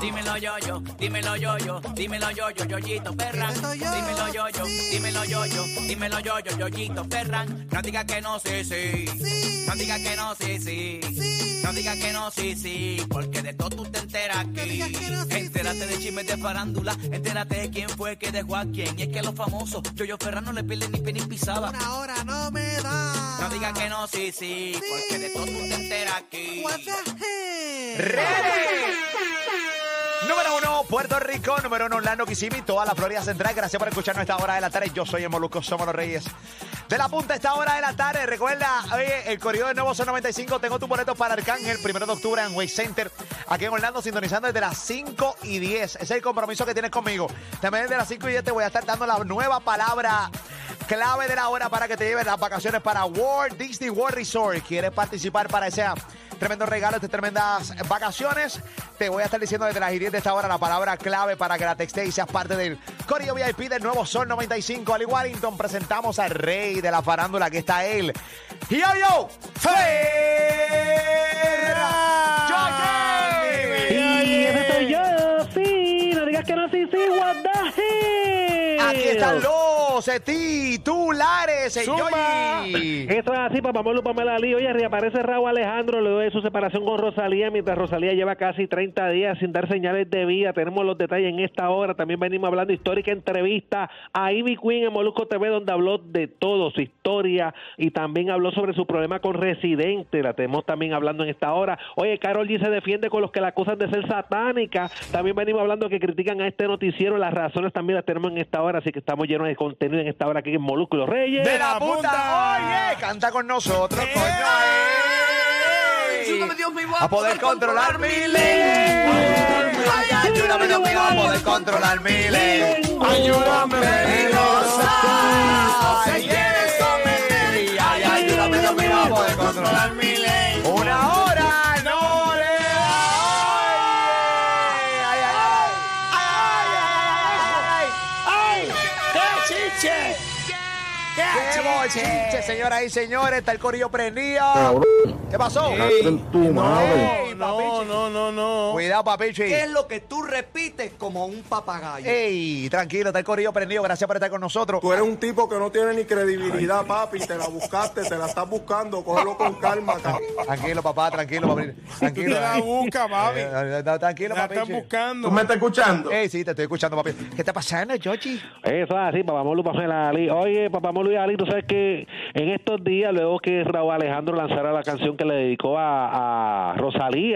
dímelo yo yo, dímelo yo yo, dímelo yo yo, yoyito Ferran. Dímelo yo, Dímelo yo dímelo yo yo, dímelo yo yo, yoyito Ferran. No digas que no, sí, sí. No digas que no, sí, sí. No digas que no, sí, sí. Porque de todo tú te enteras aquí. Entérate de chismes de farándula. Entérate de quién fue que dejó a quién. Y es que los famosos, yo yo Ferran no le pierden ni ni pisaba. Una hora no me da. No digas que no, sí, sí. Porque de todo tú te enteras aquí. ¡Ready! Número uno, Puerto Rico. Número uno, Orlando, Kissimmee. Toda la Florida Central. Gracias por escucharnos esta hora de la tarde. Yo soy el Molusco, somos los Reyes. De la punta esta hora de la tarde. Recuerda, oye, el corrido de Nuevo Son 95. Tengo tu boleto para Arcángel, primero de octubre en Way Center. Aquí en Orlando, sintonizando desde las 5 y 10. Ese es el compromiso que tienes conmigo. También desde las 5 y 10 te voy a estar dando la nueva palabra clave de la hora para que te lleves las vacaciones para Walt Disney World Resort. ¿Quieres participar para ese tremendo regalo, estas tremendas vacaciones? Te voy a estar diciendo desde las 10 de esta hora la palabra clave para que la texte y seas parte del Corio VIP del nuevo Sol 95. Ali Warrington, presentamos al rey de la farándula. Aquí está él. Yo, yo, Ferra. Y ese yo, sí, no digas que no, sí, sí, what the hell. Aquí están los titulares, Yoyi. Eso es así, papá Molu, Pamela Lee. Oye, reaparece Raúl Alejandro luego de su separación con Rosalía, mientras Rosalía lleva casi 30 días sin dar señales de vida. Tenemos los detalles en esta hora. También venimos hablando histórica entrevista a Ivy Queen en Molusco TV, donde habló de todo, su historia, y también habló sobre su problema con Residente. La tenemos también hablando en esta hora. Oye, Carol G se defiende con los que la acusan de ser satánica. También venimos hablando que critican a este noticiero. Las razones también las tenemos en esta hora, así que estamos llenos de contenido en esta hora aquí en Molusco y los Reyes. De la punta, oye, canta con nosotros, coño. ey. Ayúdame, Dios mío, A poder controlar mi ley. Ayúdame, Dios mío, a poder controlar mi ley. Ayúdame, Dios mío, a poder controlar mi ley. ¡Qué chiche! ¡Qué bochinche, señoras y señores! Está el corillo prendido. ¿Qué pasó? No, no, no. Cuidado, papichi. ¿Qué es lo que tú repites como un papagayo? Ey, tranquilo, está el corillo prendido. Gracias por estar con nosotros. Tú eres un tipo que no tiene ni credibilidad, papi. Te la buscaste, te la estás buscando. Cógelo con calma, cabrón. Tranquilo, papá, tranquilo, papi. Tranquilo. Te la busca, papi. Eh, eh, eh, Tranquilo, La papi. están buscando. ¿Tú me estás escuchando? Ey, sí, te estoy escuchando, papi. ¿Qué está pasando, Georgie? Eso es así, Papá Molu, Pamela Ali. Oye, Papá Molu y Ali, tú sabes que en estos días, luego que Raúl Alejandro lanzara la canción que le dedicó a, a Rosalía,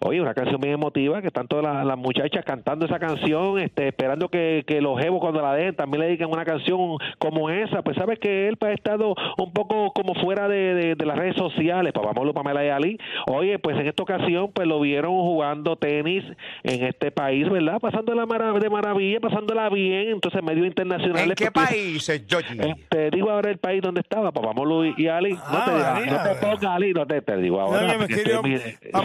oye, una canción bien emotiva, que están todas las, las muchachas cantando esa canción, este, esperando que, que los jevos cuando la dejen también le dediquen una canción como esa. Pues sabes que él pues, ha estado un poco como fuera de, de- de las redes sociales, Papá Molu, Pamela y Ali. Oye, pues en esta ocasión, pues lo vieron jugando tenis en este país, ¿verdad? Pasando la mara- de maravilla, pasándola bien, entonces medios internacionales. ¿En qué porque- país, Georgie? eh, te digo ahora el país donde estaba, papá Molu y Ali. No Ah, te, María. no te pongas Ali, no te, te digo ahora. No,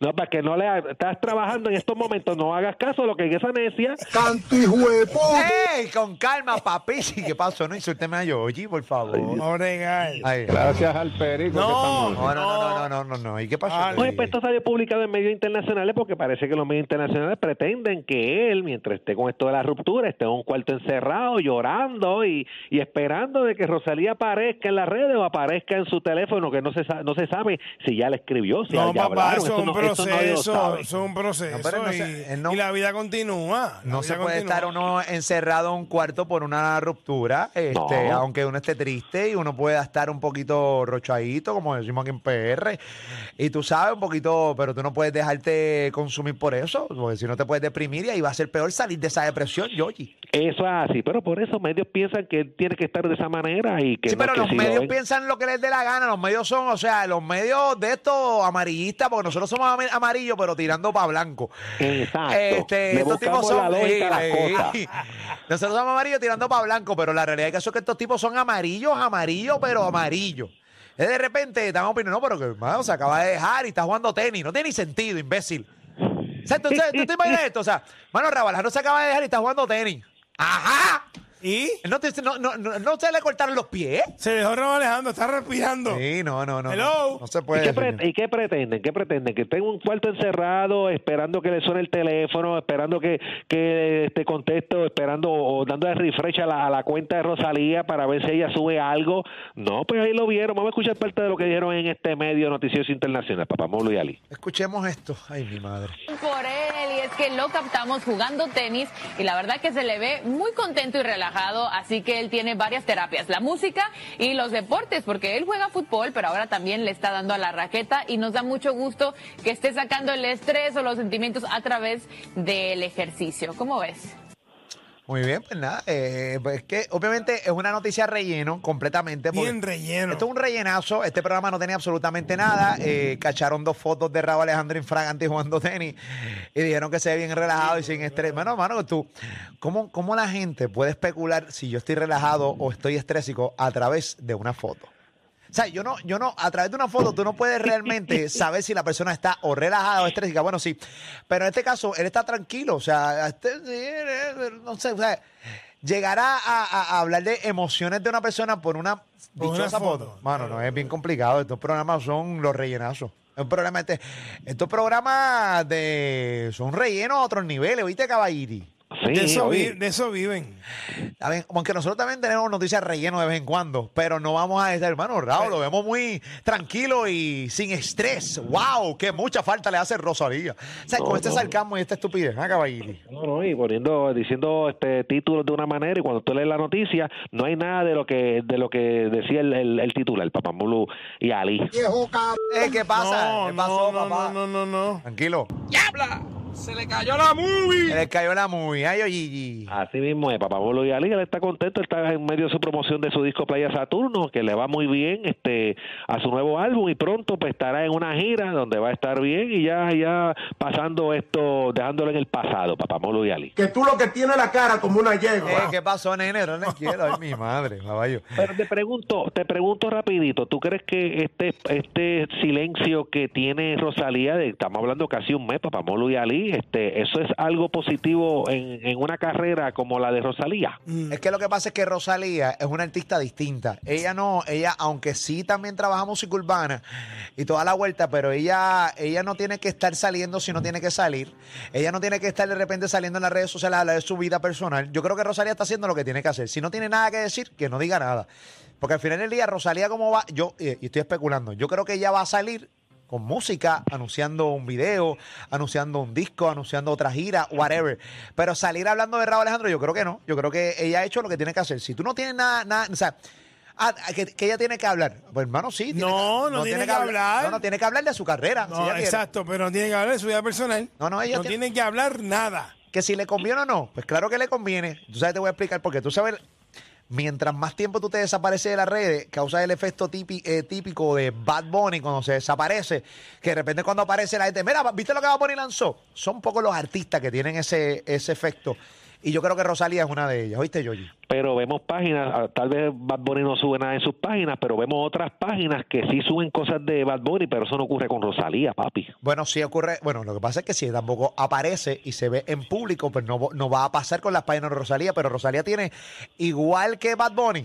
no, para que no le ha- estás trabajando en estos momentos, no hagas caso a lo que es esa necia. Canto y huevo. ¡Ey, con calma, papi! ¿Qué pasó? No insulteme a Georgie, por favor. Oregal. Ay, Gracias al perico No, no, no, no, no, no, no, no. ¿Y qué pasó? Ah, pues esto salió publicado en medios internacionales porque parece que los medios internacionales pretenden que él, mientras esté con esto de la ruptura, esté en un cuarto encerrado, llorando y, y esperando de que Rosalía aparezca en las redes o aparezca en su teléfono, que no se, no se sabe si ya le escribió, No, ya papá, hablaron. eso es un no- eso nadie lo proceso. sabe. Eso es un proceso. No, pero no y, se- él no- y la vida continúa. la No se vida puede continúa. estar uno encerrado en un cuarto por una ruptura, este, No. aunque uno esté triste y uno pueda estar un poquito rochadito, como decimos aquí en PR. Y tú sabes un poquito, pero tú no puedes dejarte consumir por eso, porque si no te puedes deprimir y ahí va a ser peor salir de esa depresión, Yogi. Eso es así, pero por eso medios piensan que él tiene que estar de esa manera y que Sí, no, pero que los si lo medios ven- piensan lo que les dé la gana. Los medios son, o sea, los medios de estos amarillistas, porque nosotros somos am- amarillos, pero tirando para blanco. Exacto. Este, Le estos tipos son. la Ey. Nosotros somos amarillos tirando para blanco, pero la realidad es que, eso es que estos tipos son amarillos, amarillos, pero amarillos. Es de repente estamos opinando, no, pero que hermano, se acaba de dejar y está jugando tenis. No tiene ni sentido, imbécil. O sea, ¿tú, tú- tú te imaginas esto? O sea, mano, Rabalajano se acaba de dejar y está jugando tenis. ¡Ajá! ¿Y? Él No, te, no, no, no, no se le cortaron los pies. Se dejó Raúl Alejandro, está respirando. Sí, no, no, no. Hello. No, no se ¿Y puede. qué, pre- señor. y qué pretenden? ¿Qué pretenden? Que esté en un cuarto encerrado, esperando que le suene el teléfono, esperando que, que este contesto, esperando o dándole refresh a la, a la cuenta de Rosalía para ver si ella sube algo. No, pues ahí lo vieron. Vamos a escuchar parte de lo que dijeron en este medio noticioso internacional, Papamolo y Ali. Escuchemos esto. Ay, mi madre. por él y es que lo captamos jugando tenis y la verdad que se le ve muy contento y relajado, así que él tiene varias terapias, la música y los deportes, porque él juega fútbol, pero ahora también le está dando a la raqueta y nos da mucho gusto que esté sacando el estrés o los sentimientos a través del ejercicio. ¿Cómo ves? Muy bien, pues nada. eh, pues es que obviamente es una noticia relleno completamente. porque Bien relleno. Esto es un rellenazo. Este programa no tenía absolutamente nada. Eh, cacharon dos fotos de Raúl Alejandro infragante jugando tenis y dijeron que se ve bien relajado y sin estrés. Bueno, mano, tú, ¿cómo, ¿cómo la gente puede especular si yo estoy relajado o estoy estrésico a través de una foto? O sea, yo no, yo no, a través de una foto tú no puedes realmente saber si la persona está o relajada o estrésica. Bueno, sí, pero en este caso él está tranquilo. O sea, este- sí, no sé, o sea, llegará a, a- a hablar de emociones de una persona por una Por una dichosa foto. foto. Mano, no es bien complicado. Estos programas son los rellenazos. Es un programa este, estos programas de son rellenos a otros niveles, ¿viste, caballiri? Sí, De eso, vi- de eso viven. A ver, Aunque nosotros también tenemos noticias relleno de vez en cuando, pero no vamos a estar, hermano, Raúl, lo vemos muy tranquilo y sin estrés. ¡Wow! ¡Qué mucha falta le hace Rosalía! O sea, con este sarcasmo y esta estupidez, ¿ah, caballero? No, no, y poniendo, diciendo este títulos de una manera y cuando tú lees la noticia no hay nada de lo que de lo que decía el, el, el titular, el Papamulu y Ali. Eh, ¿Qué pasa? No, ¿Qué pasó, no, papá? no, no, no, no. Tranquilo. Se le cayó la movie. Se le cayó la movie. Ay, oye, Gigi. Así mismo es, Papamolo y Ali, él está contento, está en medio de su promoción de su disco Playa Saturno, que le va muy bien este a su nuevo álbum y pronto pues estará en una gira donde va a estar bien y ya ya pasando esto, dejándolo en el pasado, Papamolo y Ali. Que tú lo que tienes la cara como una Eh, yegua. ¿Qué pasó, nene? No le quiero. Ay, mi madre, caballo. Pero te pregunto, te pregunto rapidito, ¿tú crees que este este silencio que tiene Rosalía, de, estamos hablando casi un mes, Papamolo y Ali, este eso es algo positivo en, en una carrera como la de Rosalía? Es que lo que pasa es que Rosalía es una artista distinta. Ella no, ella, aunque sí también trabaja música urbana y toda la vuelta, pero ella, ella no tiene que estar saliendo si no tiene que salir. Ella no tiene que estar de repente saliendo en las redes sociales a hablar de su vida personal. Yo creo que Rosalía está haciendo lo que tiene que hacer. Si no tiene nada que decir, que no diga nada. Porque al final del día, Rosalía, ¿cómo va? Yo, eh, y estoy especulando, yo creo que ella va a salir con música, anunciando un video, anunciando un disco, anunciando otra gira, whatever. Pero salir hablando de Raúl Alejandro, yo creo que no. Yo creo que ella ha hecho lo que tiene que hacer. Si tú no tienes nada, nada o sea, ah, que, que ella tiene que hablar. Pues hermano, sí. tiene No, que- no tiene que hablar. No, no, tiene que hablar de su carrera. si No, quiere. exacto, pero no tiene que hablar de su vida personal. No, no, ella no tiene- tiene que hablar nada. Que si le conviene o no, pues claro que le conviene. Tú sabes, te voy a explicar porque tú sabes, mientras más tiempo tú te desapareces de las redes, causa el efecto eh, típico de Bad Bunny cuando se desaparece, que de repente cuando aparece la gente, mira, ¿viste lo que Bad Bunny lanzó? Son pocos los artistas que tienen ese, ese efecto. Y yo creo que Rosalía es una de ellas. ¿Oíste, Yoyi? pero vemos páginas, ah, tal vez Bad Bunny no sube nada en sus páginas, pero vemos otras páginas que sí suben cosas de Bad Bunny, pero eso no ocurre con Rosalía, papi. Bueno, sí ocurre. Bueno, lo que pasa es que si tampoco aparece y se ve en público, pues no, no va a pasar con las páginas de Rosalía, pero Rosalía tiene, igual que Bad Bunny,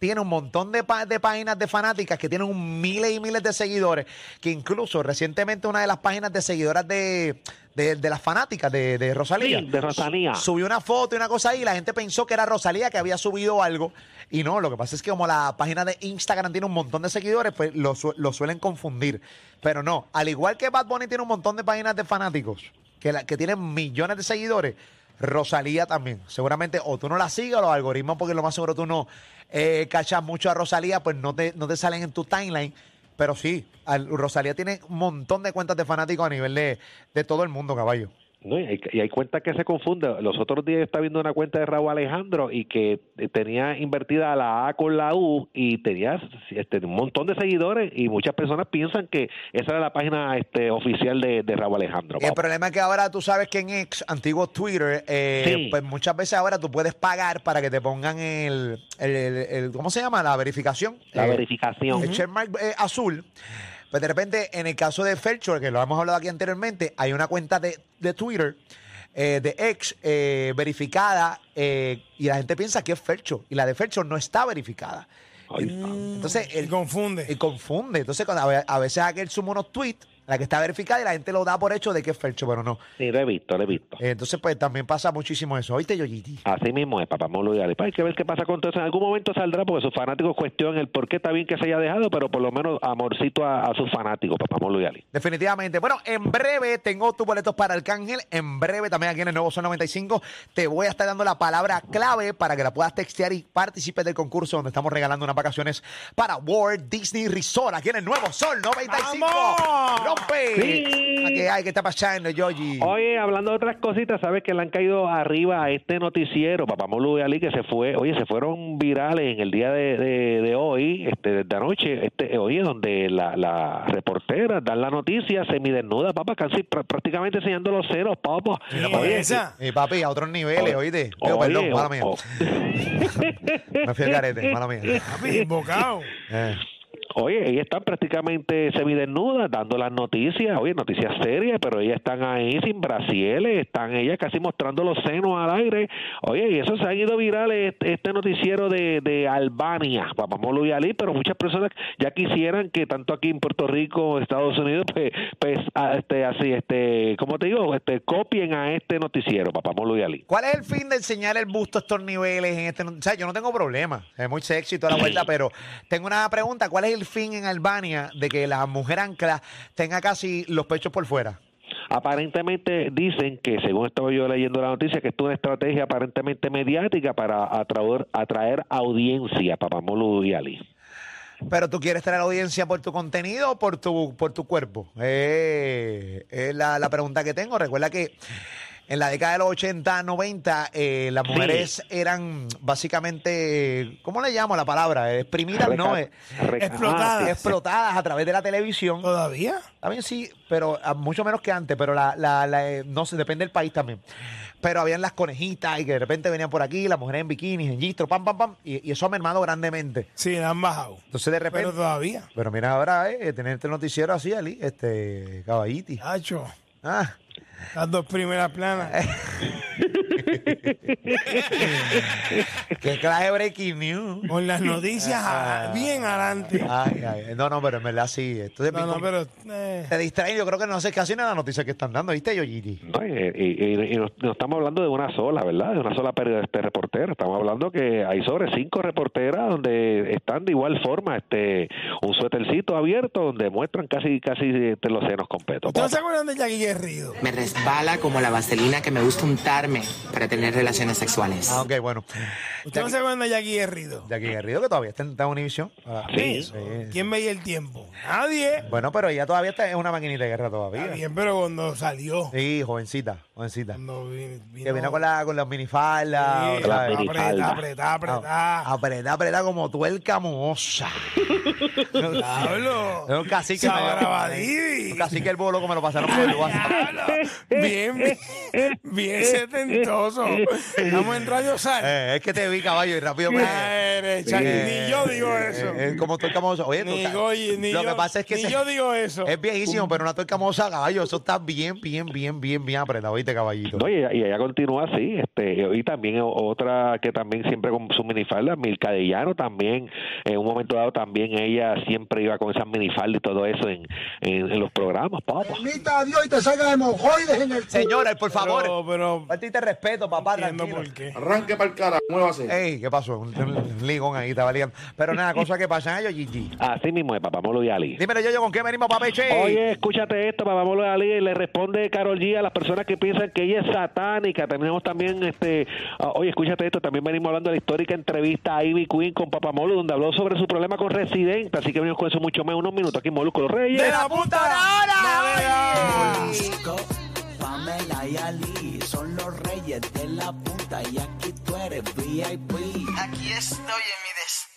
tiene un montón de, pa- de páginas de fanáticas que tienen un miles y miles de seguidores, que incluso recientemente una de las páginas de seguidoras de, de, de las fanáticas de, de Rosalía. Sí, de Rosalía. Subió una foto y una cosa ahí y la gente pensó que era Rosalía que había subido algo. Y no, lo que pasa es que como la página de Instagram tiene un montón de seguidores, pues lo, su- lo suelen confundir. Pero no, al igual que Bad Bunny tiene un montón de páginas de fanáticos que, la- que tienen millones de seguidores, Rosalía también. Seguramente o tú no la sigues o los algoritmos, porque lo más seguro tú no eh, cachas mucho a Rosalía, pues no te, no te salen en tu timeline. Pero sí, al- Rosalía tiene un montón de cuentas de fanáticos a nivel de, de todo el mundo, caballo. No, y, hay, y hay cuentas que se confunden. Los otros días estaba viendo una cuenta de Raúl Alejandro y que tenía invertida la A con la U y tenía este, un montón de seguidores y muchas personas piensan que esa era la página este, oficial de, de Raúl Alejandro. Y el problema es que ahora tú sabes que en ex, antiguo Twitter, eh, Sí. pues muchas veces ahora tú puedes pagar para que te pongan el, el, el- el- ¿cómo se llama? La verificación. La Eh, verificación. El checkmark eh, azul. Pues de repente, en el caso de Felchor, que lo hemos hablado aquí anteriormente, hay una cuenta de, de Twitter eh, de ex eh, verificada eh, y la gente piensa que es Fercho y la de Fercho no está verificada. Entonces, Y él confunde. y confunde. Entonces, cuando a veces aquel suma unos tweets, la que está verificada y la gente lo da por hecho de que es Fercho, pero no. Sí, lo he visto, lo he visto. Eh, Entonces, pues también pasa muchísimo eso. ¿Oíste, Yoyiti? Así mismo es, Papamolo y Ali. Pues hay que ver qué pasa con todo eso. En algún momento saldrá porque sus fanáticos cuestionan el por qué está bien que se haya dejado, pero por lo menos amorcito a, a sus fanáticos, Papamolo y Ali. Definitivamente. Bueno, en breve tengo tus boletos para Arcángel. En breve también aquí en el Nuevo Sol 95 te voy a estar dando la palabra clave para que la puedas textear y participes del concurso donde estamos regalando unas vacaciones para Walt Disney Resort aquí en el Nuevo Sol 95. ¡Vamos! ¡Rompe! Sí. ¿A ¿Qué hay? ¿Qué está pasando, Yoyi? Oye, hablando de otras cositas, sabes que le han caído arriba a este noticiero, Papamolo y Ali, que se fue, oye, se fueron virales en el día de, de, de hoy, este, de anoche, este, oye, donde la, la reportera dan la noticia semidesnuda, papá, casi pr- prácticamente enseñando los ceros, papá. Sí, Oye, esa. Eh, papi, a otros niveles, oíste. Digo, oye, perdón, mala mía. Me fui al garete, mala mía. Papi, invocado. Eh. Oye, ellas están prácticamente semidesnudas dando las noticias, oye, noticias serias, pero ellas están ahí sin brasieles, están ellas casi mostrando los senos al aire. Oye, y eso se ha ido viral este, este noticiero de, de Albania, Papamolo y Ali, pero muchas personas ya quisieran que tanto aquí en Puerto Rico, Estados Unidos, pues, pues a- este, así, este, ¿cómo te digo? Este, copien a este noticiero, Papamolo y Ali. ¿Cuál es el fin de enseñar el busto a estos niveles en este? O sea, yo no tengo problema, es muy sexy y toda la vuelta, pero tengo una pregunta, ¿cuál es el fin en Albania de que la mujer ancla tenga casi los pechos por fuera? Aparentemente dicen que, según estaba yo leyendo la noticia, que esto es una estrategia aparentemente mediática para atraer, atraer audiencia, Papamolo y Ali. Pero tú quieres traer audiencia por tu contenido o por tu, por tu cuerpo. Eh, es la, la pregunta que tengo. Recuerda que en la década de los 80, 90, eh, las Sí. mujeres eran básicamente, ¿cómo le llamo la palabra? Exprimidas, ¿no? Reca- Eh, Explotadas. ah, explotadas a través de la televisión. ¿Todavía? También sí, pero ah, mucho menos que antes, pero la, la, la, eh, no sé, depende del país también. Pero habían las conejitas y que de repente venían por aquí, las mujeres en bikinis, en gistro, pam, pam, pam, y, y eso ha mermado grandemente. Sí, la han bajado. Entonces de repente... Pero todavía. Pero mira ahora, eh, tener este noticiero así, Ali, este, caballiti. Hacho, Ah, las dos primeras planas. qué clase de breaking news. Con las noticias a- bien adelante. Ay, ay, no, no, pero en verdad sí. Entonces, No, no, pero. eh, te distraen, yo creo que no sé casi nada de la noticia que están dando, ¿viste, Yoyiti? No, y, y- y- y no, no estamos hablando de una sola, ¿verdad? De una sola este, reportera. Estamos hablando que hay sobre cinco reporteras donde están de igual forma, este, un suétercito abierto donde muestran casi, casi este, los senos completos. ¿Ustedes no se acuerdan de Jackie Guerrido? Me resbala como la vaselina que me gusta untarme para tener relaciones sexuales. Ah, ok, bueno. ¿Ustedes no se acuerdan de Jackie Guerrido? Jackie Guerrido, que todavía está en, está en Univision. Ah, Sí. sí. ¿Quién veía el tiempo? Nadie. Bueno, pero ella todavía está en una maquinita de guerra todavía. Está bien, pero cuando salió. Sí, jovencita, jovencita. Cuando vi- vino, Que vino con, la, con las minifaldas. Sí. Las apretada, minifaldas. apretada, apretada. Apretá, apretá como tuerca moza. Diablo. Es un cacique. Sabarabadidi. Un cacique el bolo como me lo pasaron por el WhatsApp. Bien, bien, bien setentoso. Estamos en Radio Sal. Eh, es que te vi, caballo, y rápido me... Eh, Ni yo digo eso. eh, Es como tuerca moza. Oye, Ni Goyi, ni Lo yo, que pasa es que ni se- yo digo eso. es viejísimo, pero una tuerca moza, caballo, eso está bien, bien, bien, bien, bien apretado, ¿viste, caballito? No, y ella, y ella continúa así, este, y también otra que también siempre con su minifalda, Milka de Llano también, en un momento dado también ella siempre iba con esas minifaldas y todo eso en, en, en los programas, papá. Permita a Dios y te salga hemorroides en el Señora, por favor. Pero, pero Faltite respeto, papá, entiendo tranquilo. por qué. Arranque para el cara, muévase. Ey, ¿qué pasó? Un, un ligón ahí, estaba ligando. Pero nada, cosas que pasan a ellos, Gigi. Así mismo es, papá Molo y Ali. Dímelo yo, yo, ¿con qué venimos, papeche? Oye, escúchate esto, papá Molo y Ali, y le responde Carol G a las personas que piensan que ella es satánica. Tenemos también, este, ah, oye, escúchate esto, también venimos hablando de la histórica entrevista a Ivy Queen con Papá Molo, donde habló sobre su problema con Residente. Así que venimos con eso mucho más, unos minutos aquí en Molusco los Reyes. ¡De la la hora! Pamela y Ali son los reyes de la punta y aquí tú eres VIP. Aquí estoy en mi destino.